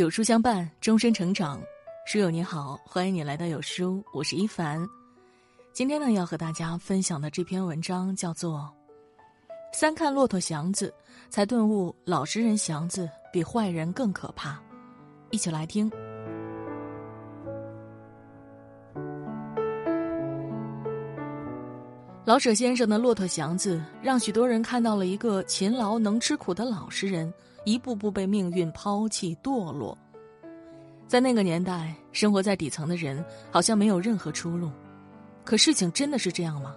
有书相伴，终身成长。书友你好，欢迎你来到有书，我是一凡。今天呢，要和大家分享的这篇文章叫做《三看骆驼祥子，才顿悟老实人祥子比坏人更可怕》，一起来听。老舍先生的《骆驼祥子》让许多人看到了一个勤劳能吃苦的老实人。一步步被命运抛弃堕落，在那个年代，生活在底层的人好像没有任何出路。可事情真的是这样吗？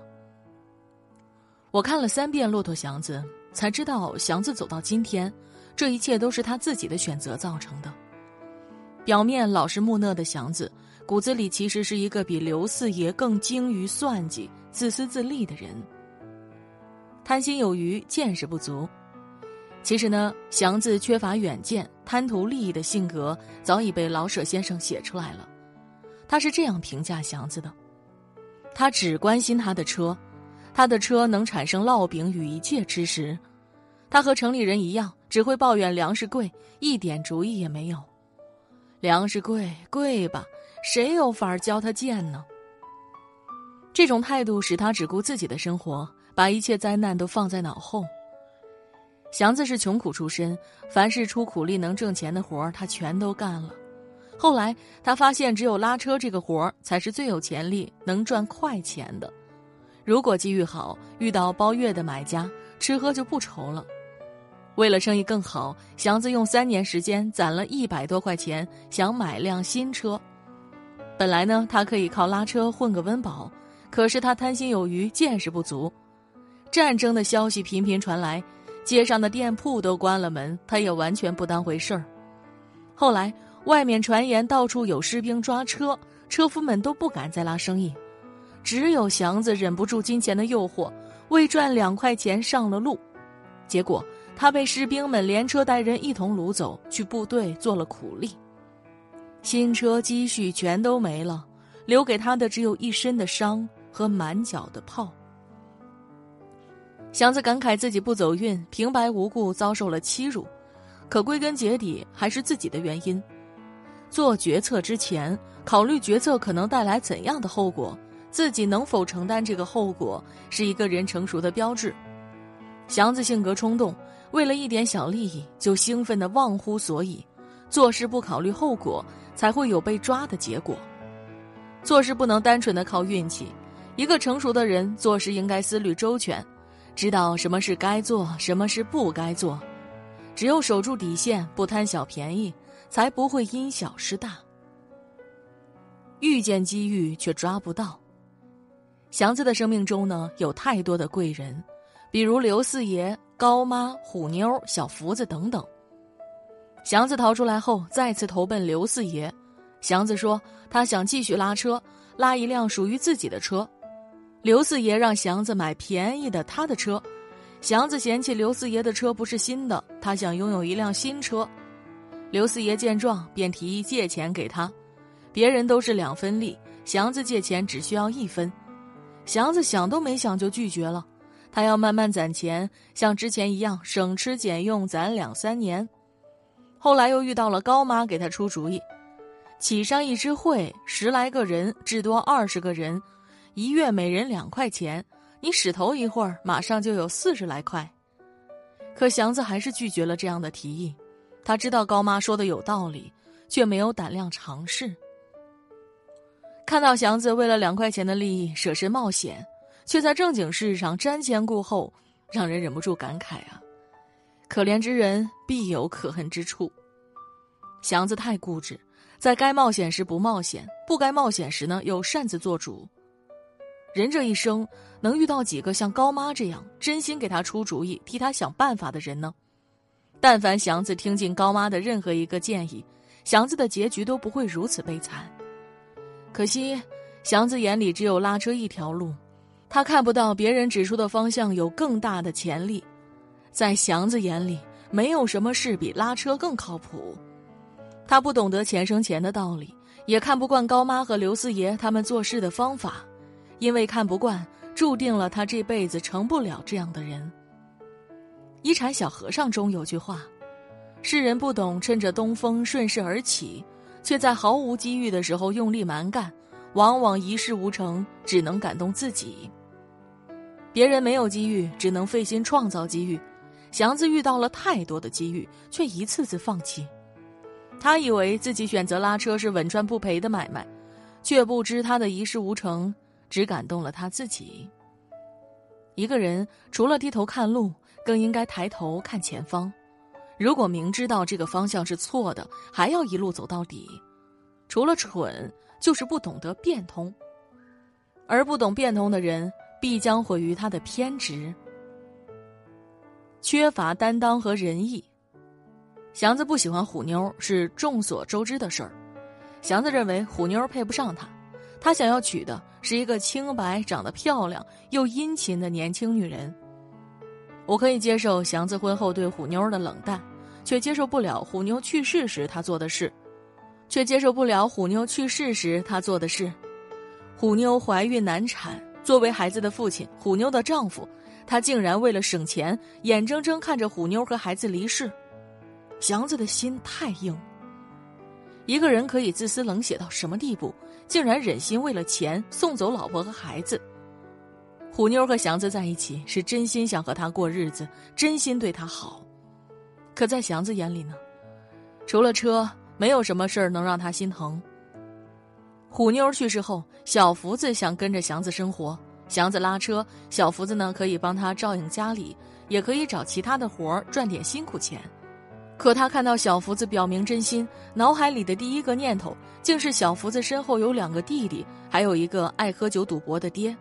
我看了三遍《骆驼祥子》，才知道祥子走到今天，这一切都是他自己的选择造成的。表面老实木讷的祥子，骨子里其实是一个比刘四爷更精于算计、自私自利的人，贪心有余，见识不足。其实呢，祥子缺乏远见、贪图利益的性格早已被老舍先生写出来了。他是这样评价祥子的：他只关心他的车，他的车能产生烙饼与一切吃食。他和城里人一样，只会抱怨粮食贵，一点主意也没有。粮食贵贵吧，谁有法教他贱呢？这种态度使他只顾自己的生活，把一切灾难都放在脑后。祥子是穷苦出身，凡是出苦力能挣钱的活儿，他全都干了。后来他发现，只有拉车这个活儿才是最有潜力、能赚快钱的。如果机遇好，遇到包月的买家，吃喝就不愁了。为了生意更好，祥子用三年时间攒了一百多块钱，想买辆新车。本来呢，他可以靠拉车混个温饱，可是他贪心有余，见识不足。战争的消息频频传来。街上的店铺都关了门，他也完全不当回事儿。后来外面传言到处有士兵抓车，车夫们都不敢再拉生意，只有祥子忍不住金钱的诱惑，为赚两块钱上了路。结果他被士兵们连车带人一同掳走，去部队做了苦力。新车积蓄全都没了，留给他的只有一身的伤和满脚的泡。祥子感慨自己不走运，平白无故遭受了欺辱，可归根结底还是自己的原因。做决策之前，考虑决策可能带来怎样的后果，自己能否承担这个后果，是一个人成熟的标志。祥子性格冲动，为了一点小利益就兴奋的忘乎所以，做事不考虑后果，才会有被抓的结果。做事不能单纯的靠运气，一个成熟的人做事应该思虑周全。知道什么是该做，什么是不该做，只有守住底线，不贪小便宜，才不会因小失大。遇见机遇却抓不到。祥子的生命中呢，有太多的贵人，比如刘四爷、高妈、虎妞、小福子等等。祥子逃出来后，再次投奔刘四爷。祥子说，他想继续拉车，拉一辆属于自己的车。刘四爷让祥子买便宜的他的车，祥子嫌弃刘四爷的车不是新的，他想拥有一辆新车。刘四爷见状便提议借钱给他，别人都是两分利，祥子借钱只需要一分。祥子想都没想就拒绝了，他要慢慢攒钱，像之前一样省吃俭用攒两三年。后来又遇到了高妈给他出主意，起上一支会，十来个人，至多二十个人。一月每人两块钱，你使头一会儿，马上就有四十来块。可祥子还是拒绝了这样的提议。他知道高妈说的有道理，却没有胆量尝试。看到祥子为了两块钱的利益舍身冒险，却在正经事上瞻前顾后，让人忍不住感慨啊！可怜之人必有可恨之处。祥子太固执，在该冒险时不冒险，不该冒险时呢又擅自做主。人这一生能遇到几个像高妈这样真心给他出主意、替他想办法的人呢？但凡祥子听进高妈的任何一个建议，祥子的结局都不会如此悲惨。可惜，祥子眼里只有拉车一条路，他看不到别人指出的方向有更大的潜力。在祥子眼里，没有什么事比拉车更靠谱。他不懂得钱生钱的道理，也看不惯高妈和刘四爷他们做事的方法。因为看不惯，注定了他这辈子成不了这样的人。《一禅小和尚》中有句话：“世人不懂趁着东风顺势而起，却在毫无机遇的时候用力蛮干，往往一事无成，只能感动自己。别人没有机遇，只能费心创造机遇。祥子遇到了太多的机遇，却一次次放弃。他以为自己选择拉车是稳赚不赔的买卖，却不知他的一事无成，只感动了他自己。一个人除了低头看路，更应该抬头看前方。如果明知道这个方向是错的，还要一路走到底，除了蠢，就是不懂得变通。而不懂变通的人，必将毁于他的偏执。缺乏担当和仁义。祥子不喜欢虎妞是众所周知的事儿。祥子认为虎妞配不上他，他想要娶的是一个清白、长得漂亮又殷勤的年轻女人。我可以接受祥子婚后对虎妞的冷淡，却接受不了虎妞去世时他做的事，却接受不了虎妞去世时他做的事。虎妞怀孕难产，作为孩子的父亲，虎妞的丈夫，他竟然为了省钱，眼睁睁看着虎妞和孩子离世。祥子的心太硬。一个人可以自私冷血到什么地步，竟然忍心为了钱送走老婆和孩子？虎妞和祥子在一起是真心想和他过日子，真心对他好。可在祥子眼里呢，除了车，没有什么事儿能让他心疼。虎妞去世后，小福子想跟着祥子生活，祥子拉车，小福子呢可以帮他照应家里，也可以找其他的活儿赚点辛苦钱。可他看到小福子表明真心，脑海里的第一个念头竟是小福子身后有两个弟弟，还有一个爱喝酒赌博的爹。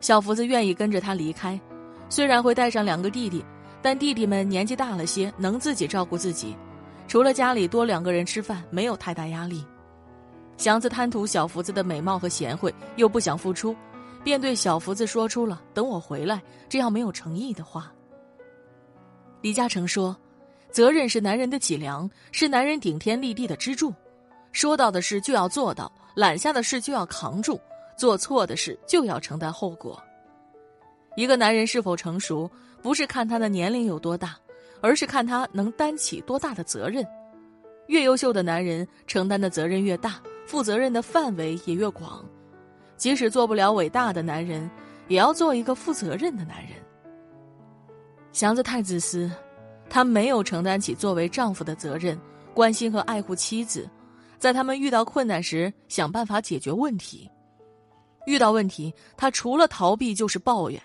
小福子愿意跟着他离开，虽然会带上两个弟弟，但弟弟们年纪大了些，能自己照顾自己，除了家里多两个人吃饭，没有太大压力。祥子贪图小福子的美貌和贤惠，又不想付出，便对小福子说出了“等我回来”这样没有诚意的话。李嘉诚说。责任是男人的脊梁，是男人顶天立地的支柱。说到的事就要做到，揽下的事就要扛住，做错的事就要承担后果。一个男人是否成熟，不是看他的年龄有多大，而是看他能担起多大的责任。越优秀的男人，承担的责任越大，负责任的范围也越广。即使做不了伟大的男人，也要做一个负责任的男人。祥子太自私。他没有承担起作为丈夫的责任，关心和爱护妻子，在他们遇到困难时想办法解决问题。遇到问题，他除了逃避就是抱怨。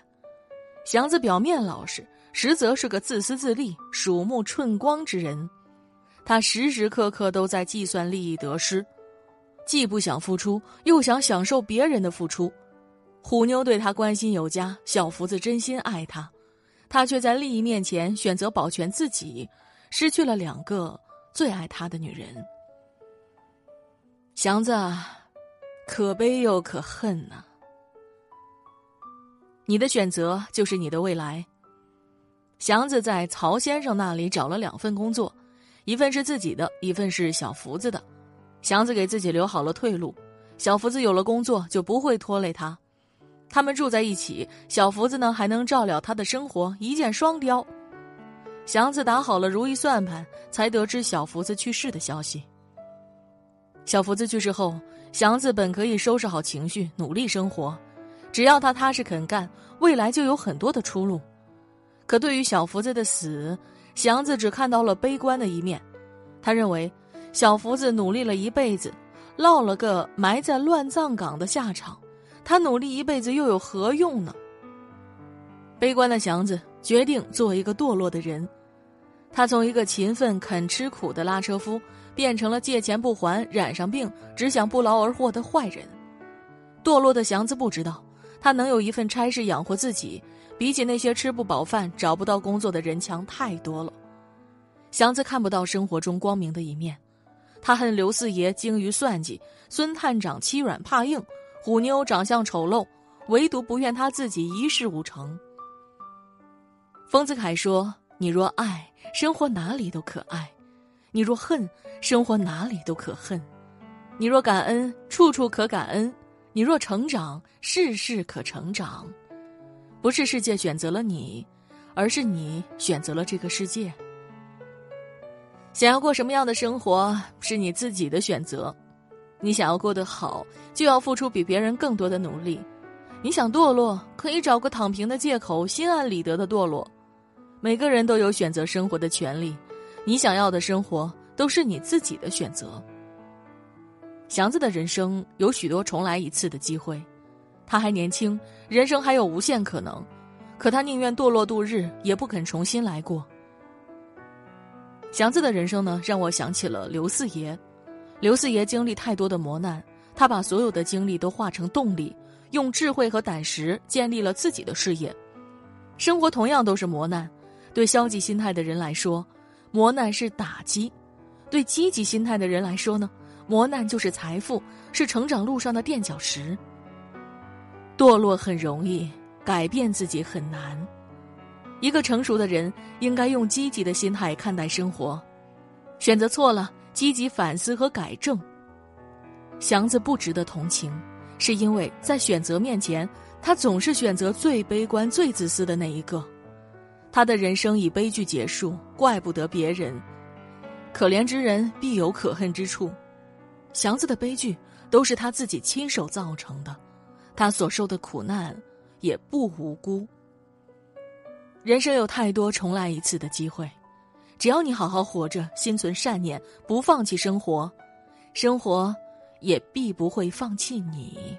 祥子表面老实，实则是个自私自利、鼠目寸光之人。他时时刻刻都在计算利益得失，既不想付出，又想享受别人的付出。虎妞对他关心有加，小福子真心爱他。他却在利益面前选择保全自己，失去了两个最爱他的女人。祥子，可悲又可恨呐！你的选择就是你的未来。祥子在曹先生那里找了两份工作，一份是自己的，一份是小福子的。祥子给自己留好了退路，小福子有了工作就不会拖累他。他们住在一起，小福子呢还能照料他的生活，一箭双雕。祥子打好了如意算盘，才得知小福子去世的消息。小福子去世后，祥子本可以收拾好情绪，努力生活，只要他踏实肯干，未来就有很多的出路。可对于小福子的死，祥子只看到了悲观的一面。他认为，小福子努力了一辈子，落了个埋在乱葬岗的下场。他努力一辈子又有何用呢？悲观的祥子决定做一个堕落的人，他从一个勤奋肯吃苦的拉车夫，变成了借钱不还、染上病只想不劳而获的坏人。堕落的祥子不知道，他能有一份差事养活自己，比起那些吃不饱饭、找不到工作的人强太多了。祥子看不到生活中光明的一面，他恨刘四爷精于算计，孙探长欺软怕硬。虎妞长相丑陋，唯独不愿他自己一事无成。丰子恺说：“你若爱，生活哪里都可爱；你若恨，生活哪里都可恨；你若感恩，处处可感恩；你若成长，事事可成长。不是世界选择了你，而是你选择了这个世界。”想要过什么样的生活是你自己的选择，你想要过得好，就要付出比别人更多的努力。你想堕落，可以找个躺平的借口，心安理得的堕落。每个人都有选择生活的权利，你想要的生活都是你自己的选择。祥子的人生有许多重来一次的机会，他还年轻，人生还有无限可能，可他宁愿堕落度日，也不肯重新来过。祥子的人生呢，让我想起了刘四爷。刘四爷经历太多的磨难，他把所有的经历都化成动力，用智慧和胆识建立了自己的事业。生活同样都是磨难，对消极心态的人来说，磨难是打击；对积极心态的人来说呢，磨难就是财富，是成长路上的垫脚石。堕落很容易，改变自己很难。一个成熟的人应该用积极的心态看待生活，选择错了，积极反思和改正。祥子不值得同情，是因为在选择面前，他总是选择最悲观、最自私的那一个。他的人生以悲剧结束，怪不得别人。可怜之人必有可恨之处，祥子的悲剧都是他自己亲手造成的，他所受的苦难也不无辜。人生有太多重来一次的机会，只要你好好活着，心存善念，不放弃生活，生活也必不会放弃你。